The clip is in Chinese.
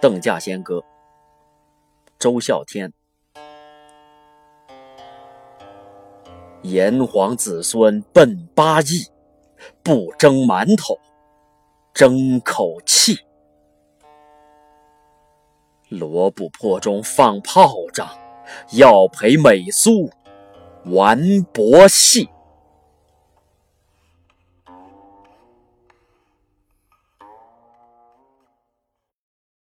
邓稼先歌，周孝天。炎黄子孙奔八亿，不争馒头争口气。罗布泊中放炮仗，要陪美苏玩博戏。